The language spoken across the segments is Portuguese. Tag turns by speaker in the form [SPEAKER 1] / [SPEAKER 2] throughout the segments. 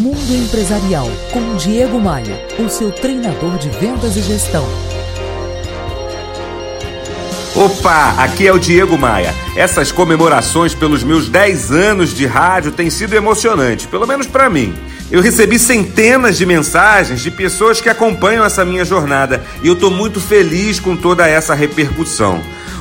[SPEAKER 1] Mundo Empresarial com Diego Maia, o seu treinador de vendas e gestão.
[SPEAKER 2] Opa, aqui é o Diego Maia. Essas comemorações pelos meus 10 anos de rádio têm sido emocionantes, pelo menos para mim. Eu recebi centenas de mensagens de pessoas que acompanham essa minha jornada e eu estou muito feliz com toda essa repercussão.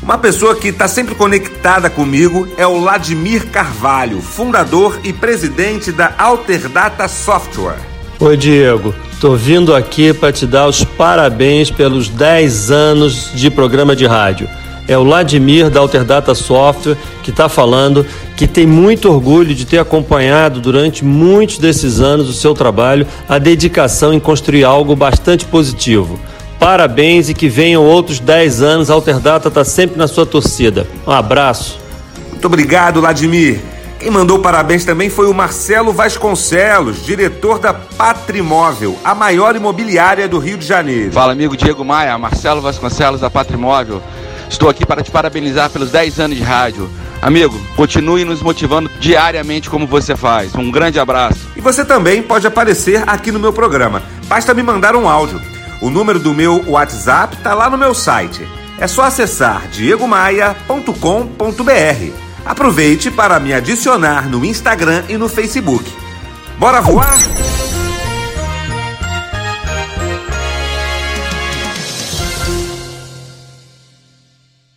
[SPEAKER 2] Uma pessoa que está sempre conectada comigo é o Ladimir Carvalho, fundador e presidente da Alterdata Software.
[SPEAKER 3] Oi, Diego. Tô vindo aqui para te dar os parabéns pelos 10 anos de programa de rádio. É o Ladimir da Alterdata Software que está falando, que tem muito orgulho de ter acompanhado durante muitos desses anos o seu trabalho, a dedicação em construir algo bastante positivo. Parabéns e que venham outros 10 anos. A Alterdata está sempre na sua torcida. Um abraço.
[SPEAKER 2] Muito obrigado, Ladimir. Quem mandou parabéns também foi o Marcelo Vasconcelos, diretor da Patrimóvel, a maior imobiliária do Rio de Janeiro.
[SPEAKER 4] Fala, amigo Diego Maia, Marcelo Vasconcelos da Patrimóvel. Estou aqui para te parabenizar pelos 10 anos de rádio. Amigo, continue nos motivando diariamente como você faz. Um grande abraço.
[SPEAKER 2] E você também pode aparecer aqui no meu programa. Basta me mandar um áudio. O número do meu WhatsApp está lá no meu site. É só acessar diegomaia.com.br. Aproveite para me adicionar no Instagram e no Facebook. Bora voar?